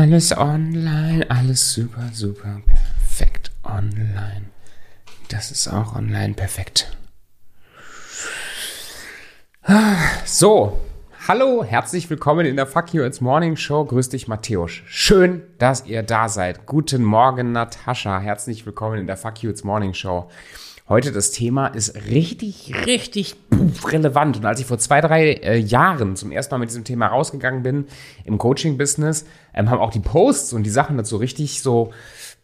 Alles online, alles super, super, perfekt online. Das ist auch online perfekt. So, hallo, herzlich willkommen in der Fuck You It's Morning Show. Grüß dich, Matthäus. Schön, dass ihr da seid. Guten Morgen, Natascha. Herzlich willkommen in der Fuck You It's Morning Show. Heute das Thema ist richtig, richtig relevant. Und als ich vor zwei, drei äh, Jahren zum ersten Mal mit diesem Thema rausgegangen bin im Coaching-Business, ähm, haben auch die Posts und die Sachen dazu richtig so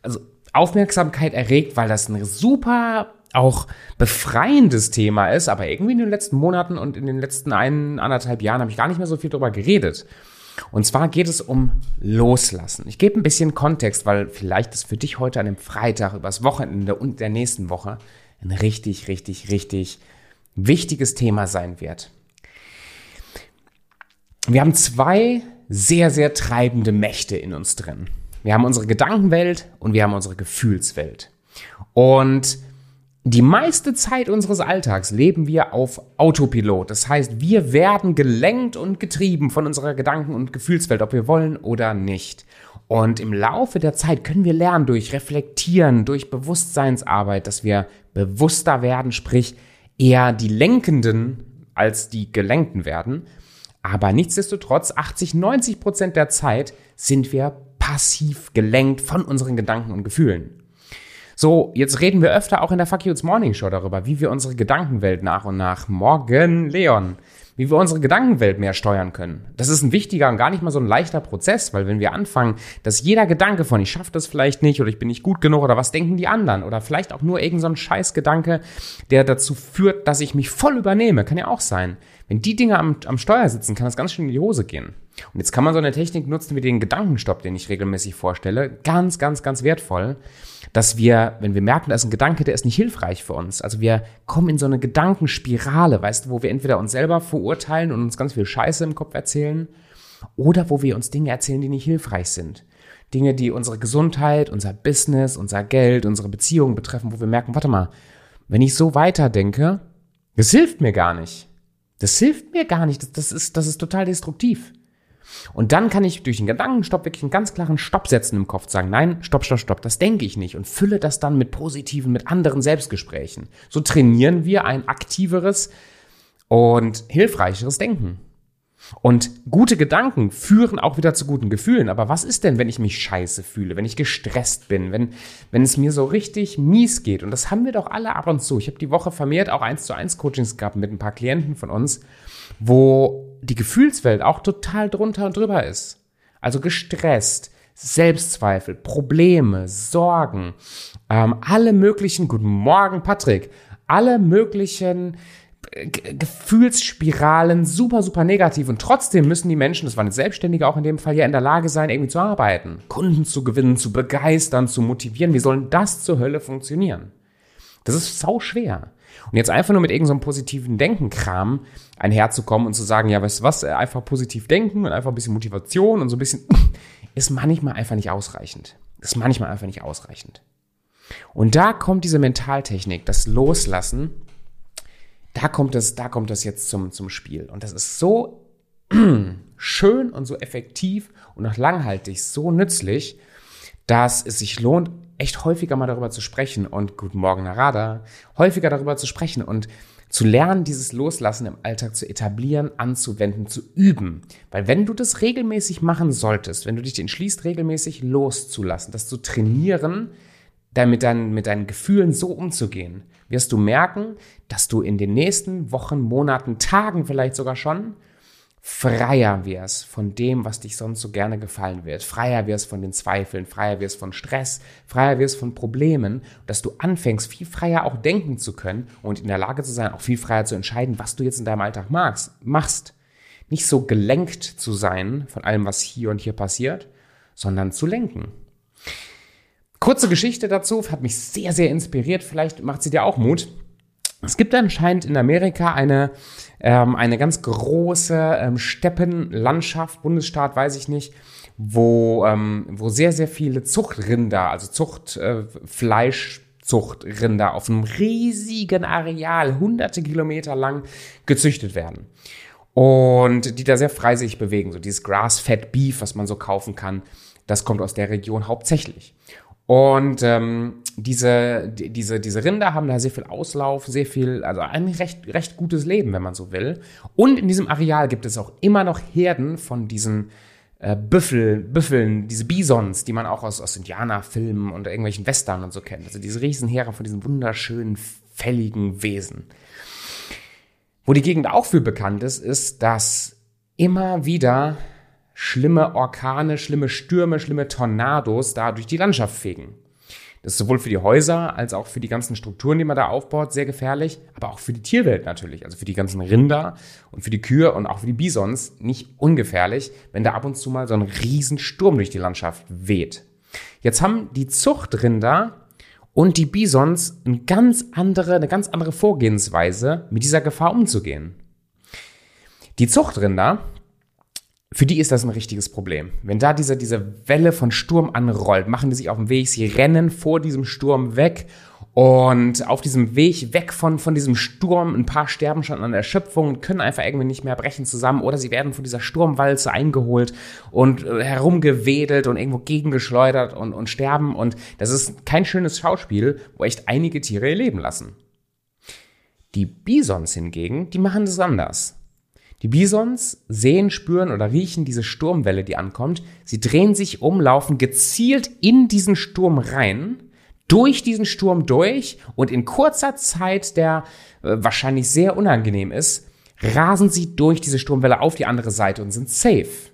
also Aufmerksamkeit erregt, weil das ein super auch befreiendes Thema ist, aber irgendwie in den letzten Monaten und in den letzten ein, anderthalb Jahren habe ich gar nicht mehr so viel darüber geredet. Und zwar geht es um Loslassen. Ich gebe ein bisschen Kontext, weil vielleicht ist für dich heute an dem Freitag, übers Wochenende und der nächsten Woche ein richtig, richtig, richtig wichtiges Thema sein wird. Wir haben zwei sehr, sehr treibende Mächte in uns drin. Wir haben unsere Gedankenwelt und wir haben unsere Gefühlswelt. Und die meiste Zeit unseres Alltags leben wir auf Autopilot. Das heißt, wir werden gelenkt und getrieben von unserer Gedanken- und Gefühlswelt, ob wir wollen oder nicht. Und im Laufe der Zeit können wir lernen durch Reflektieren, durch Bewusstseinsarbeit, dass wir bewusster werden, sprich eher die Lenkenden als die Gelenkten werden. Aber nichtsdestotrotz, 80, 90 Prozent der Zeit sind wir passiv gelenkt von unseren Gedanken und Gefühlen. So, jetzt reden wir öfter auch in der Fuck You It's Morning Show darüber, wie wir unsere Gedankenwelt nach und nach morgen, Leon, wie wir unsere Gedankenwelt mehr steuern können. Das ist ein wichtiger und gar nicht mal so ein leichter Prozess, weil wenn wir anfangen, dass jeder Gedanke von ich schaffe das vielleicht nicht oder ich bin nicht gut genug oder was denken die anderen oder vielleicht auch nur irgendein so Scheißgedanke, der dazu führt, dass ich mich voll übernehme, kann ja auch sein. Wenn die Dinge am, am Steuer sitzen, kann das ganz schön in die Hose gehen. Und jetzt kann man so eine Technik nutzen wie den Gedankenstopp, den ich regelmäßig vorstelle. Ganz, ganz, ganz wertvoll dass wir, wenn wir merken, da ist ein Gedanke, der ist nicht hilfreich für uns. Also wir kommen in so eine Gedankenspirale, weißt du, wo wir entweder uns selber verurteilen und uns ganz viel Scheiße im Kopf erzählen oder wo wir uns Dinge erzählen, die nicht hilfreich sind. Dinge, die unsere Gesundheit, unser Business, unser Geld, unsere Beziehungen betreffen, wo wir merken, warte mal, wenn ich so weiterdenke, das hilft mir gar nicht. Das hilft mir gar nicht. Das, das, ist, das ist total destruktiv. Und dann kann ich durch den Gedankenstopp wirklich einen ganz klaren Stopp setzen im Kopf, sagen, nein, stopp, stopp, stopp, das denke ich nicht und fülle das dann mit positiven, mit anderen Selbstgesprächen. So trainieren wir ein aktiveres und hilfreicheres Denken. Und gute Gedanken führen auch wieder zu guten Gefühlen. Aber was ist denn, wenn ich mich scheiße fühle, wenn ich gestresst bin, wenn, wenn es mir so richtig mies geht? Und das haben wir doch alle ab und zu. Ich habe die Woche vermehrt auch eins zu eins Coachings gehabt mit ein paar Klienten von uns, wo die Gefühlswelt auch total drunter und drüber ist. Also gestresst, Selbstzweifel, Probleme, Sorgen, ähm, alle möglichen, guten Morgen Patrick, alle möglichen Gefühlsspiralen super, super negativ. Und trotzdem müssen die Menschen, das waren jetzt Selbstständige auch in dem Fall, ja in der Lage sein, irgendwie zu arbeiten, Kunden zu gewinnen, zu begeistern, zu motivieren. Wie sollen das zur Hölle funktionieren? Das ist sau schwer. Und jetzt einfach nur mit irgendeinem so positiven Denkenkram einherzukommen und zu sagen, ja, weißt du was, einfach positiv denken und einfach ein bisschen Motivation und so ein bisschen, ist manchmal einfach nicht ausreichend. Ist manchmal einfach nicht ausreichend. Und da kommt diese Mentaltechnik, das Loslassen, da kommt das, da kommt das jetzt zum, zum Spiel. Und das ist so schön und so effektiv und auch langhaltig, so nützlich, dass es sich lohnt, echt häufiger mal darüber zu sprechen und guten Morgen, Narada, häufiger darüber zu sprechen und zu lernen, dieses Loslassen im Alltag zu etablieren, anzuwenden, zu üben. Weil wenn du das regelmäßig machen solltest, wenn du dich entschließt, regelmäßig loszulassen, das zu trainieren, damit dann mit deinen Gefühlen so umzugehen, wirst du merken, dass du in den nächsten Wochen, Monaten, Tagen vielleicht sogar schon freier wirst von dem, was dich sonst so gerne gefallen wird. Freier wirst von den Zweifeln, freier wirst von Stress, freier wirst von Problemen, dass du anfängst, viel freier auch denken zu können und in der Lage zu sein, auch viel freier zu entscheiden, was du jetzt in deinem Alltag magst, machst. Nicht so gelenkt zu sein von allem, was hier und hier passiert, sondern zu lenken. Kurze Geschichte dazu, hat mich sehr, sehr inspiriert. Vielleicht macht sie dir auch Mut. Es gibt anscheinend in Amerika eine, ähm, eine ganz große ähm, Steppenlandschaft, Bundesstaat, weiß ich nicht, wo, ähm, wo sehr, sehr viele Zuchtrinder, also Zuchtfleisch, äh, Zuchtrinder auf einem riesigen Areal, hunderte Kilometer lang gezüchtet werden. und die da sehr frei sich bewegen. So dieses Grass-Fed Beef, was man so kaufen kann, das kommt aus der Region hauptsächlich. Und ähm, diese, diese, diese Rinder haben da sehr viel Auslauf, sehr viel, also ein recht, recht gutes Leben, wenn man so will. Und in diesem Areal gibt es auch immer noch Herden von diesen äh, Büffel, Büffeln, diese Bisons, die man auch aus, aus Indianerfilmen und irgendwelchen Western und so kennt. Also diese Riesenheere von diesen wunderschönen, fälligen Wesen. Wo die Gegend auch für bekannt ist, ist, dass immer wieder schlimme Orkane, schlimme Stürme, schlimme Tornados da durch die Landschaft fegen. Das ist sowohl für die Häuser als auch für die ganzen Strukturen, die man da aufbaut, sehr gefährlich, aber auch für die Tierwelt natürlich, also für die ganzen Rinder und für die Kühe und auch für die Bisons nicht ungefährlich, wenn da ab und zu mal so ein Riesensturm durch die Landschaft weht. Jetzt haben die Zuchtrinder und die Bisons eine ganz andere, eine ganz andere Vorgehensweise, mit dieser Gefahr umzugehen. Die Zuchtrinder, für die ist das ein richtiges Problem. Wenn da diese, diese Welle von Sturm anrollt, machen die sich auf den Weg, sie rennen vor diesem Sturm weg und auf diesem Weg weg von, von diesem Sturm, ein paar sterben schon an Erschöpfung und können einfach irgendwie nicht mehr brechen zusammen oder sie werden von dieser Sturmwalze eingeholt und äh, herumgewedelt und irgendwo gegengeschleudert und, und sterben und das ist kein schönes Schauspiel, wo echt einige Tiere ihr Leben lassen. Die Bisons hingegen, die machen das anders. Die Bisons sehen, spüren oder riechen diese Sturmwelle, die ankommt. Sie drehen sich um, laufen gezielt in diesen Sturm rein, durch diesen Sturm durch und in kurzer Zeit, der äh, wahrscheinlich sehr unangenehm ist, rasen sie durch diese Sturmwelle auf die andere Seite und sind safe.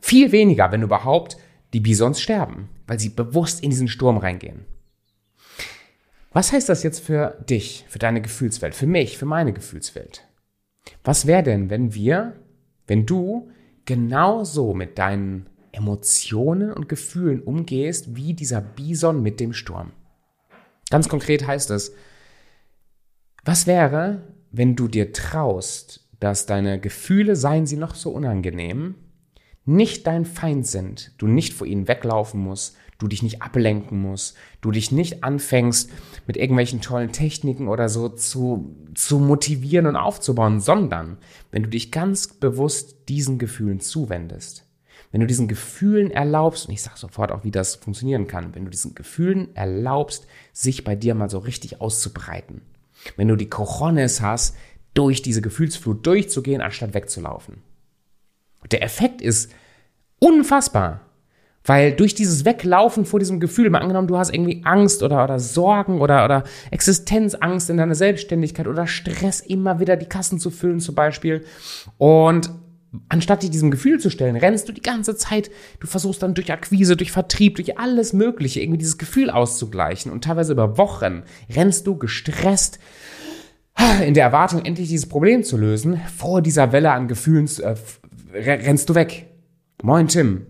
Viel weniger, wenn überhaupt, die Bisons sterben, weil sie bewusst in diesen Sturm reingehen. Was heißt das jetzt für dich, für deine Gefühlswelt, für mich, für meine Gefühlswelt? Was wäre denn, wenn wir, wenn du genauso mit deinen Emotionen und Gefühlen umgehst wie dieser Bison mit dem Sturm? Ganz konkret heißt es, was wäre, wenn du dir traust, dass deine Gefühle, seien sie noch so unangenehm, nicht dein Feind sind, du nicht vor ihnen weglaufen musst, du dich nicht ablenken musst, du dich nicht anfängst, mit irgendwelchen tollen Techniken oder so zu, zu motivieren und aufzubauen, sondern wenn du dich ganz bewusst diesen Gefühlen zuwendest, wenn du diesen Gefühlen erlaubst, und ich sage sofort auch, wie das funktionieren kann, wenn du diesen Gefühlen erlaubst, sich bei dir mal so richtig auszubreiten, wenn du die Cojones hast, durch diese Gefühlsflut durchzugehen, anstatt wegzulaufen. Der Effekt ist unfassbar. Weil durch dieses Weglaufen vor diesem Gefühl, mal angenommen, du hast irgendwie Angst oder, oder Sorgen oder, oder Existenzangst in deiner Selbstständigkeit oder Stress, immer wieder die Kassen zu füllen zum Beispiel. Und anstatt dich diesem Gefühl zu stellen, rennst du die ganze Zeit, du versuchst dann durch Akquise, durch Vertrieb, durch alles Mögliche irgendwie dieses Gefühl auszugleichen und teilweise über Wochen rennst du gestresst in der Erwartung, endlich dieses Problem zu lösen. Vor dieser Welle an Gefühlen äh, rennst du weg. Moin Tim,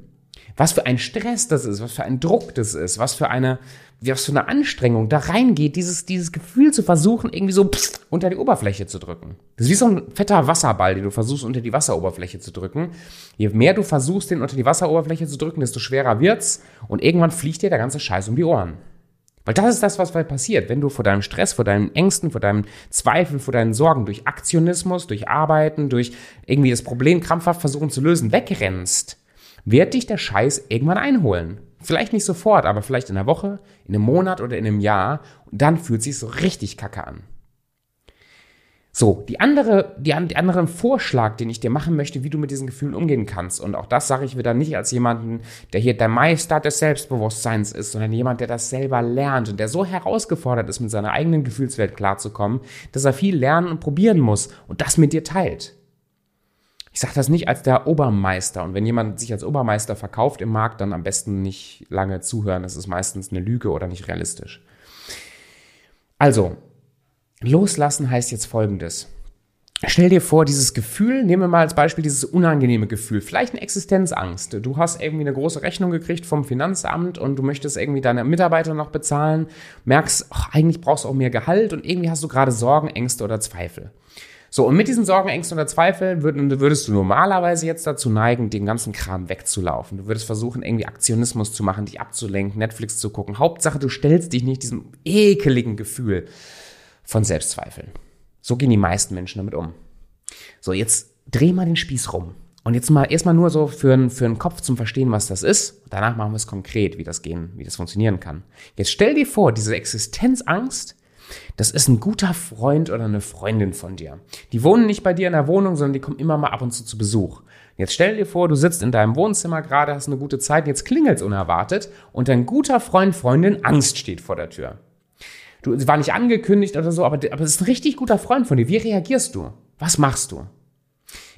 was für ein Stress das ist, was für ein Druck das ist, was für eine, was für eine Anstrengung da reingeht, dieses, dieses Gefühl zu versuchen, irgendwie so pst, unter die Oberfläche zu drücken. Das ist wie so ein fetter Wasserball, den du versuchst, unter die Wasseroberfläche zu drücken. Je mehr du versuchst, den unter die Wasseroberfläche zu drücken, desto schwerer wird's und irgendwann fliegt dir der ganze Scheiß um die Ohren. Weil das ist das, was passiert, wenn du vor deinem Stress, vor deinen Ängsten, vor deinem Zweifel, vor deinen Sorgen durch Aktionismus, durch Arbeiten, durch irgendwie das Problem krampfhaft versuchen zu lösen, wegrennst wird dich der Scheiß irgendwann einholen. Vielleicht nicht sofort, aber vielleicht in einer Woche, in einem Monat oder in einem Jahr. Und dann fühlt sich so richtig kacke an. So, die andere, die, die anderen Vorschlag, den ich dir machen möchte, wie du mit diesen Gefühlen umgehen kannst. Und auch das sage ich wieder nicht als jemanden, der hier der Meister des Selbstbewusstseins ist, sondern jemand, der das selber lernt und der so herausgefordert ist, mit seiner eigenen Gefühlswelt klarzukommen, dass er viel lernen und probieren muss und das mit dir teilt. Ich sage das nicht als der Obermeister. Und wenn jemand sich als Obermeister verkauft im Markt, dann am besten nicht lange zuhören. Das ist meistens eine Lüge oder nicht realistisch. Also, loslassen heißt jetzt Folgendes. Stell dir vor, dieses Gefühl, nehmen wir mal als Beispiel dieses unangenehme Gefühl, vielleicht eine Existenzangst. Du hast irgendwie eine große Rechnung gekriegt vom Finanzamt und du möchtest irgendwie deine Mitarbeiter noch bezahlen, merkst, ach, eigentlich brauchst du auch mehr Gehalt und irgendwie hast du gerade Sorgen, Ängste oder Zweifel. So, und mit diesen Sorgen, Ängsten oder Zweifeln würdest du normalerweise jetzt dazu neigen, den ganzen Kram wegzulaufen. Du würdest versuchen, irgendwie Aktionismus zu machen, dich abzulenken, Netflix zu gucken. Hauptsache, du stellst dich nicht diesem ekeligen Gefühl von Selbstzweifeln. So gehen die meisten Menschen damit um. So, jetzt dreh mal den Spieß rum. Und jetzt mal erstmal nur so für, für den Kopf zum Verstehen, was das ist. Danach machen wir es konkret, wie das gehen, wie das funktionieren kann. Jetzt stell dir vor, diese Existenzangst, das ist ein guter Freund oder eine Freundin von dir. Die wohnen nicht bei dir in der Wohnung, sondern die kommen immer mal ab und zu zu Besuch. Jetzt stell dir vor, du sitzt in deinem Wohnzimmer gerade, hast eine gute Zeit, jetzt klingelt's unerwartet und dein guter Freund, Freundin, Angst steht vor der Tür. Du, war nicht angekündigt oder so, aber, aber es ist ein richtig guter Freund von dir. Wie reagierst du? Was machst du?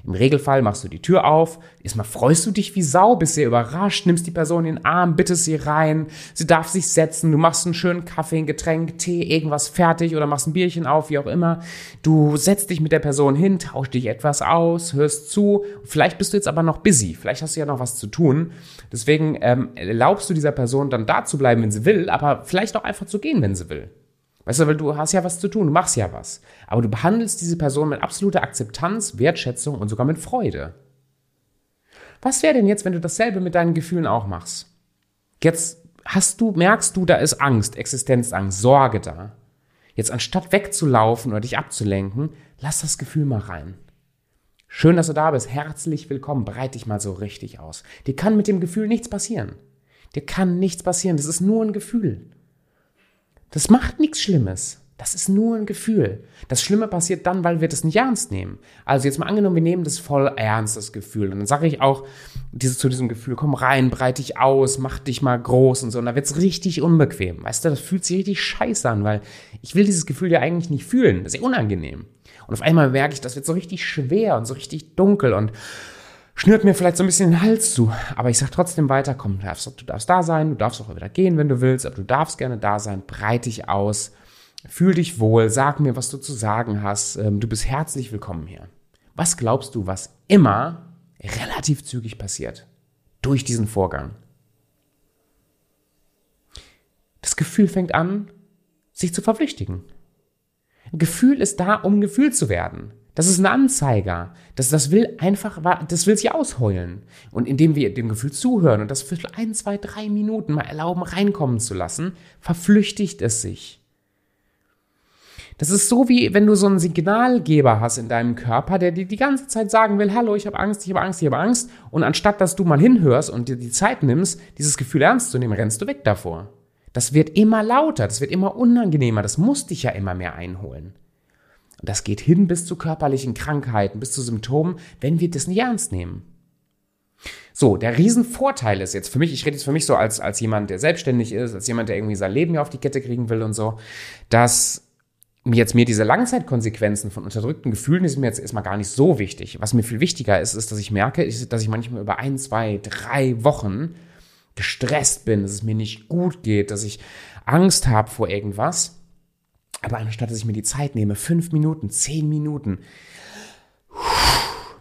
Im Regelfall machst du die Tür auf, erstmal freust du dich wie Sau, bist sehr überrascht, nimmst die Person in den Arm, bittest sie rein, sie darf sich setzen, du machst einen schönen Kaffee, ein Getränk, Tee, irgendwas fertig oder machst ein Bierchen auf, wie auch immer. Du setzt dich mit der Person hin, tauschst dich etwas aus, hörst zu. Vielleicht bist du jetzt aber noch busy, vielleicht hast du ja noch was zu tun. Deswegen ähm, erlaubst du dieser Person dann da zu bleiben, wenn sie will, aber vielleicht auch einfach zu gehen, wenn sie will. Weißt du, weil du hast ja was zu tun, du machst ja was. Aber du behandelst diese Person mit absoluter Akzeptanz, Wertschätzung und sogar mit Freude. Was wäre denn jetzt, wenn du dasselbe mit deinen Gefühlen auch machst? Jetzt hast du, merkst du, da ist Angst, Existenzangst, Sorge da. Jetzt anstatt wegzulaufen oder dich abzulenken, lass das Gefühl mal rein. Schön, dass du da bist. Herzlich willkommen. Breite dich mal so richtig aus. Dir kann mit dem Gefühl nichts passieren. Dir kann nichts passieren. Das ist nur ein Gefühl. Das macht nichts Schlimmes. Das ist nur ein Gefühl. Das Schlimme passiert dann, weil wir das nicht ernst nehmen. Also jetzt mal angenommen, wir nehmen das voll ernst, das Gefühl. Und dann sage ich auch diese, zu diesem Gefühl, komm rein, breite dich aus, mach dich mal groß und so. Und da wird's richtig unbequem. Weißt du, das fühlt sich richtig scheiße an, weil ich will dieses Gefühl ja eigentlich nicht fühlen. Das ist ja unangenehm. Und auf einmal merke ich, das wird so richtig schwer und so richtig dunkel und schnürt mir vielleicht so ein bisschen den Hals zu. Aber ich sag trotzdem weiter, komm, du darfst, du darfst da sein, du darfst auch wieder gehen, wenn du willst, aber du darfst gerne da sein, breit dich aus, fühl dich wohl, sag mir, was du zu sagen hast, ähm, du bist herzlich willkommen hier. Was glaubst du, was immer relativ zügig passiert durch diesen Vorgang? Das Gefühl fängt an, sich zu verflüchtigen. Ein Gefühl ist da, um gefühlt zu werden. Das ist ein Anzeiger. Das, das will einfach, das will sich ausheulen. Und indem wir dem Gefühl zuhören und das für ein, zwei, drei Minuten mal erlauben, reinkommen zu lassen, verflüchtigt es sich. Das ist so wie wenn du so einen Signalgeber hast in deinem Körper, der dir die ganze Zeit sagen will, hallo, ich habe Angst, ich habe Angst, ich habe Angst. Und anstatt dass du mal hinhörst und dir die Zeit nimmst, dieses Gefühl ernst zu nehmen, rennst du weg davor. Das wird immer lauter, das wird immer unangenehmer, das muss dich ja immer mehr einholen. Und das geht hin bis zu körperlichen Krankheiten, bis zu Symptomen, wenn wir das nicht ernst nehmen. So, der Riesenvorteil ist jetzt für mich, ich rede jetzt für mich so als, als jemand, der selbstständig ist, als jemand, der irgendwie sein Leben ja auf die Kette kriegen will und so, dass jetzt mir diese Langzeitkonsequenzen von unterdrückten Gefühlen, sind mir jetzt erstmal gar nicht so wichtig. Was mir viel wichtiger ist, ist, dass ich merke, dass ich manchmal über ein, zwei, drei Wochen gestresst bin, dass es mir nicht gut geht, dass ich Angst habe vor irgendwas. Aber anstatt dass ich mir die Zeit nehme, fünf Minuten, zehn Minuten,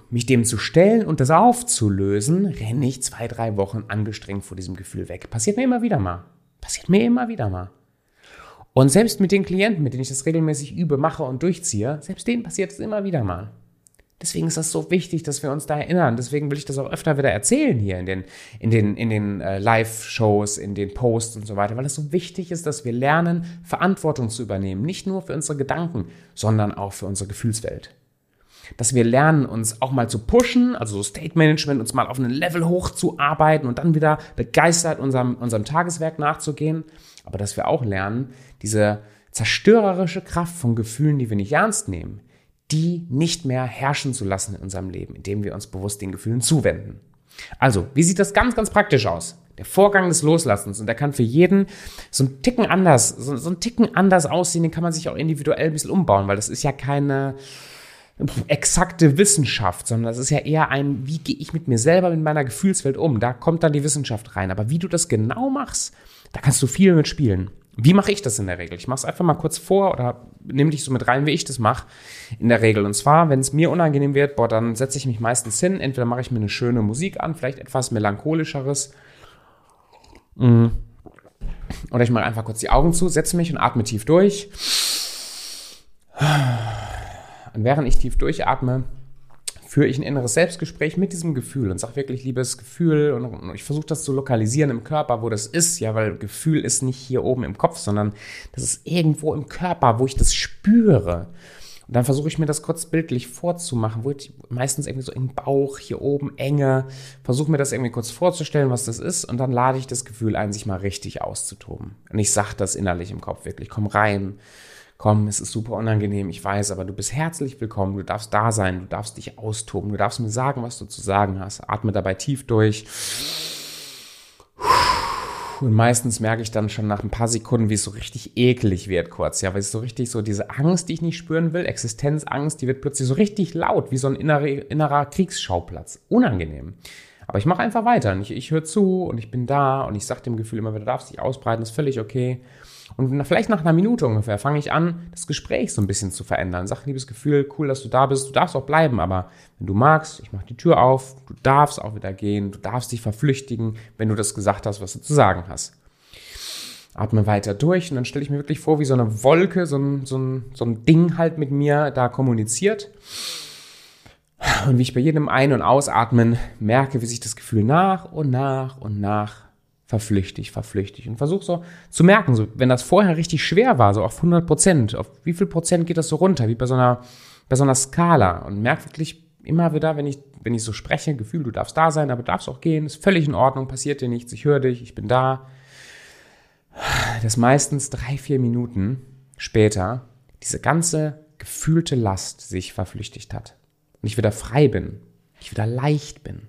mich dem zu stellen und das aufzulösen, renne ich zwei, drei Wochen angestrengt vor diesem Gefühl weg. Passiert mir immer wieder mal. Passiert mir immer wieder mal. Und selbst mit den Klienten, mit denen ich das regelmäßig übe, mache und durchziehe, selbst denen passiert es immer wieder mal. Deswegen ist das so wichtig, dass wir uns da erinnern. Deswegen will ich das auch öfter wieder erzählen hier in den, in den, in den äh, Live-Shows, in den Posts und so weiter, weil es so wichtig ist, dass wir lernen, Verantwortung zu übernehmen. Nicht nur für unsere Gedanken, sondern auch für unsere Gefühlswelt. Dass wir lernen, uns auch mal zu pushen, also so State Management, uns mal auf einen Level hochzuarbeiten und dann wieder begeistert unserem, unserem Tageswerk nachzugehen. Aber dass wir auch lernen, diese zerstörerische Kraft von Gefühlen, die wir nicht ernst nehmen, die nicht mehr herrschen zu lassen in unserem Leben, indem wir uns bewusst den Gefühlen zuwenden. Also, wie sieht das ganz, ganz praktisch aus? Der Vorgang des Loslassens und der kann für jeden so ein Ticken anders, so, so ein Ticken anders aussehen, den kann man sich auch individuell ein bisschen umbauen, weil das ist ja keine exakte Wissenschaft, sondern das ist ja eher ein, wie gehe ich mit mir selber, mit meiner Gefühlswelt um? Da kommt dann die Wissenschaft rein. Aber wie du das genau machst, da kannst du viel mit spielen. Wie mache ich das in der Regel? Ich mache es einfach mal kurz vor oder nimm dich so mit rein, wie ich das mache in der Regel. Und zwar, wenn es mir unangenehm wird, boah, dann setze ich mich meistens hin. Entweder mache ich mir eine schöne Musik an, vielleicht etwas melancholischeres. Mm. Oder ich mache einfach kurz die Augen zu, setze mich und atme tief durch. Und während ich tief durchatme, führe ich ein inneres Selbstgespräch mit diesem Gefühl und sage wirklich, liebes Gefühl, und ich versuche das zu lokalisieren im Körper, wo das ist, ja, weil Gefühl ist nicht hier oben im Kopf, sondern das ist irgendwo im Körper, wo ich das spüre. Und dann versuche ich mir das kurz bildlich vorzumachen, wo ich meistens irgendwie so im Bauch, hier oben, Enge, versuche mir das irgendwie kurz vorzustellen, was das ist. Und dann lade ich das Gefühl ein, sich mal richtig auszutoben. Und ich sage das innerlich im Kopf wirklich, komm rein, komm, es ist super unangenehm, ich weiß, aber du bist herzlich willkommen, du darfst da sein, du darfst dich austoben, du darfst mir sagen, was du zu sagen hast. Atme dabei tief durch. Und meistens merke ich dann schon nach ein paar Sekunden, wie es so richtig eklig wird kurz. Ja, weil es so richtig so diese Angst, die ich nicht spüren will, Existenzangst, die wird plötzlich so richtig laut, wie so ein innerer, innerer Kriegsschauplatz. Unangenehm. Aber ich mache einfach weiter. Ich, ich höre zu und ich bin da und ich sage dem Gefühl immer wieder, du darfst dich ausbreiten, ist völlig okay. Und vielleicht nach einer Minute ungefähr fange ich an, das Gespräch so ein bisschen zu verändern. Sag, liebes Gefühl, cool, dass du da bist. Du darfst auch bleiben, aber wenn du magst, ich mache die Tür auf, du darfst auch wieder gehen, du darfst dich verflüchtigen, wenn du das gesagt hast, was du zu sagen hast. Atme weiter durch und dann stelle ich mir wirklich vor, wie so eine Wolke, so ein, so, ein, so ein Ding halt mit mir da kommuniziert. Und wie ich bei jedem Ein- und Ausatmen merke, wie sich das Gefühl nach und nach und nach verflüchtig, verflüchtig und versuch so zu merken, so, wenn das vorher richtig schwer war, so auf 100 Prozent, auf wie viel Prozent geht das so runter, wie bei so einer, bei so einer Skala und merk wirklich immer wieder, wenn ich, wenn ich so spreche, Gefühl, du darfst da sein, aber darfst auch gehen, ist völlig in Ordnung, passiert dir nichts, ich höre dich, ich bin da. Dass meistens drei, vier Minuten später diese ganze gefühlte Last sich verflüchtigt hat und ich wieder frei bin, ich wieder leicht bin.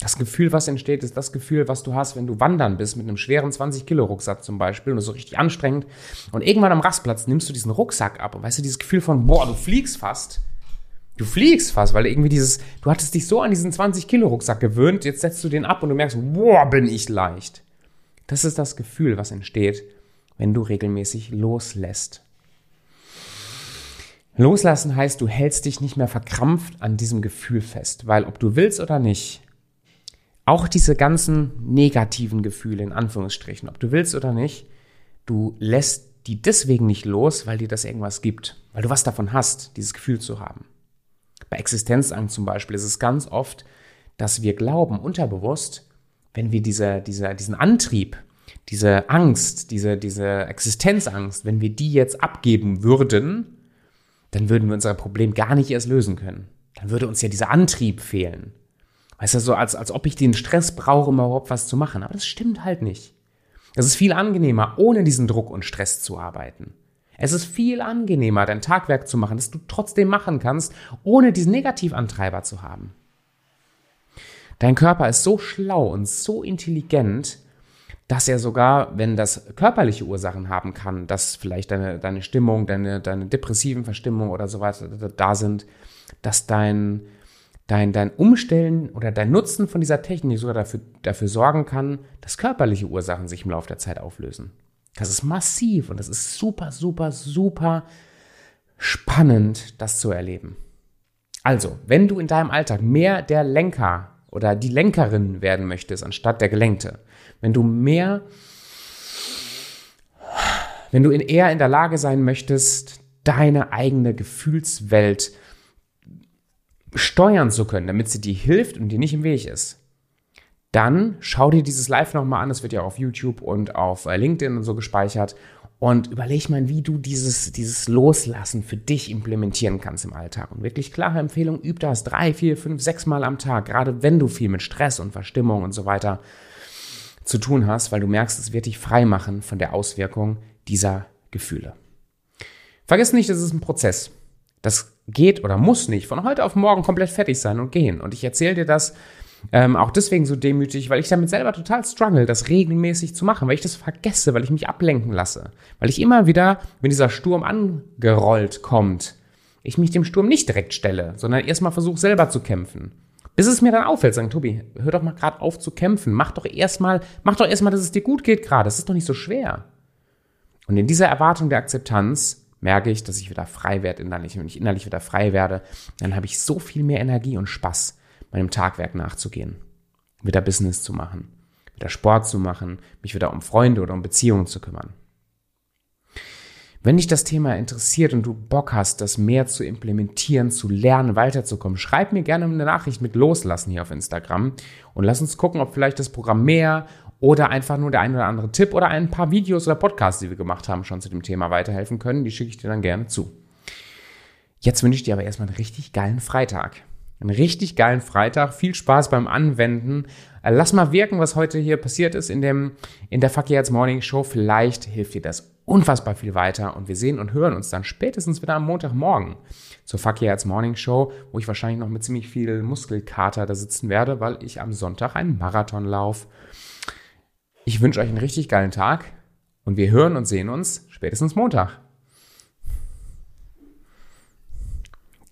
Das Gefühl, was entsteht, ist das Gefühl, was du hast, wenn du wandern bist mit einem schweren 20-Kilo-Rucksack zum Beispiel und ist so richtig anstrengend. Und irgendwann am Rastplatz nimmst du diesen Rucksack ab und weißt du, dieses Gefühl von, boah, du fliegst fast. Du fliegst fast, weil irgendwie dieses, du hattest dich so an diesen 20-Kilo-Rucksack gewöhnt, jetzt setzt du den ab und du merkst, boah, bin ich leicht. Das ist das Gefühl, was entsteht, wenn du regelmäßig loslässt. Loslassen heißt, du hältst dich nicht mehr verkrampft an diesem Gefühl fest, weil ob du willst oder nicht, auch diese ganzen negativen Gefühle in Anführungsstrichen, ob du willst oder nicht, du lässt die deswegen nicht los, weil dir das irgendwas gibt, weil du was davon hast, dieses Gefühl zu haben. Bei Existenzangst zum Beispiel ist es ganz oft, dass wir glauben, unterbewusst, wenn wir diese, diese, diesen Antrieb, diese Angst, diese, diese Existenzangst, wenn wir die jetzt abgeben würden, dann würden wir unser Problem gar nicht erst lösen können. Dann würde uns ja dieser Antrieb fehlen. Weißt du, so als, als ob ich den Stress brauche, um überhaupt was zu machen. Aber das stimmt halt nicht. Es ist viel angenehmer, ohne diesen Druck und Stress zu arbeiten. Es ist viel angenehmer, dein Tagwerk zu machen, das du trotzdem machen kannst, ohne diesen Negativantreiber zu haben. Dein Körper ist so schlau und so intelligent, dass er sogar, wenn das körperliche Ursachen haben kann, dass vielleicht deine, deine Stimmung, deine, deine depressiven Verstimmungen oder so weiter da sind, dass dein, dein, dein Umstellen oder dein Nutzen von dieser Technik sogar dafür, dafür sorgen kann, dass körperliche Ursachen sich im Laufe der Zeit auflösen. Das ist massiv und das ist super, super, super spannend, das zu erleben. Also, wenn du in deinem Alltag mehr der Lenker oder die Lenkerin werden möchtest, anstatt der Gelenkte, wenn du mehr, wenn du eher in der Lage sein möchtest, deine eigene Gefühlswelt steuern zu können, damit sie dir hilft und dir nicht im Weg ist, dann schau dir dieses Live nochmal an. Das wird ja auf YouTube und auf äh, LinkedIn und so gespeichert. Und überleg mal, wie du dieses, dieses Loslassen für dich implementieren kannst im Alltag. Und wirklich klare Empfehlung, üb das drei, vier, fünf, sechs Mal am Tag, gerade wenn du viel mit Stress und Verstimmung und so weiter zu tun hast, weil du merkst, es wird dich frei machen von der Auswirkung dieser Gefühle. Vergiss nicht, es ist ein Prozess. Das geht oder muss nicht von heute auf morgen komplett fertig sein und gehen. Und ich erzähle dir das ähm, auch deswegen so demütig, weil ich damit selber total struggle, das regelmäßig zu machen, weil ich das vergesse, weil ich mich ablenken lasse. Weil ich immer wieder, wenn dieser Sturm angerollt kommt, ich mich dem Sturm nicht direkt stelle, sondern erstmal versuche selber zu kämpfen. Bis es mir dann auffällt, sagen, Tobi, hör doch mal gerade auf zu kämpfen. Mach doch erstmal, mach doch erstmal, dass es dir gut geht gerade. Das ist doch nicht so schwer. Und in dieser Erwartung der Akzeptanz merke ich, dass ich wieder frei werde innerlich. Und wenn ich innerlich wieder frei werde, dann habe ich so viel mehr Energie und Spaß, meinem Tagwerk nachzugehen. Wieder Business zu machen, wieder Sport zu machen, mich wieder um Freunde oder um Beziehungen zu kümmern. Wenn dich das Thema interessiert und du Bock hast, das mehr zu implementieren, zu lernen, weiterzukommen, schreib mir gerne eine Nachricht mit Loslassen hier auf Instagram und lass uns gucken, ob vielleicht das Programm mehr oder einfach nur der ein oder andere Tipp oder ein paar Videos oder Podcasts, die wir gemacht haben, schon zu dem Thema weiterhelfen können. Die schicke ich dir dann gerne zu. Jetzt wünsche ich dir aber erstmal einen richtig geilen Freitag. Einen richtig geilen Freitag. Viel Spaß beim Anwenden. Äh, lass mal wirken, was heute hier passiert ist in dem, in der Fuck Jetzt Morning Show. Vielleicht hilft dir das unfassbar viel weiter und wir sehen und hören uns dann spätestens wieder am Montagmorgen zur Fuck Jetzt Morning Show, wo ich wahrscheinlich noch mit ziemlich viel Muskelkater da sitzen werde, weil ich am Sonntag einen Marathon laufe. Ich wünsche euch einen richtig geilen Tag und wir hören und sehen uns spätestens Montag.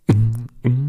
Mm-hmm.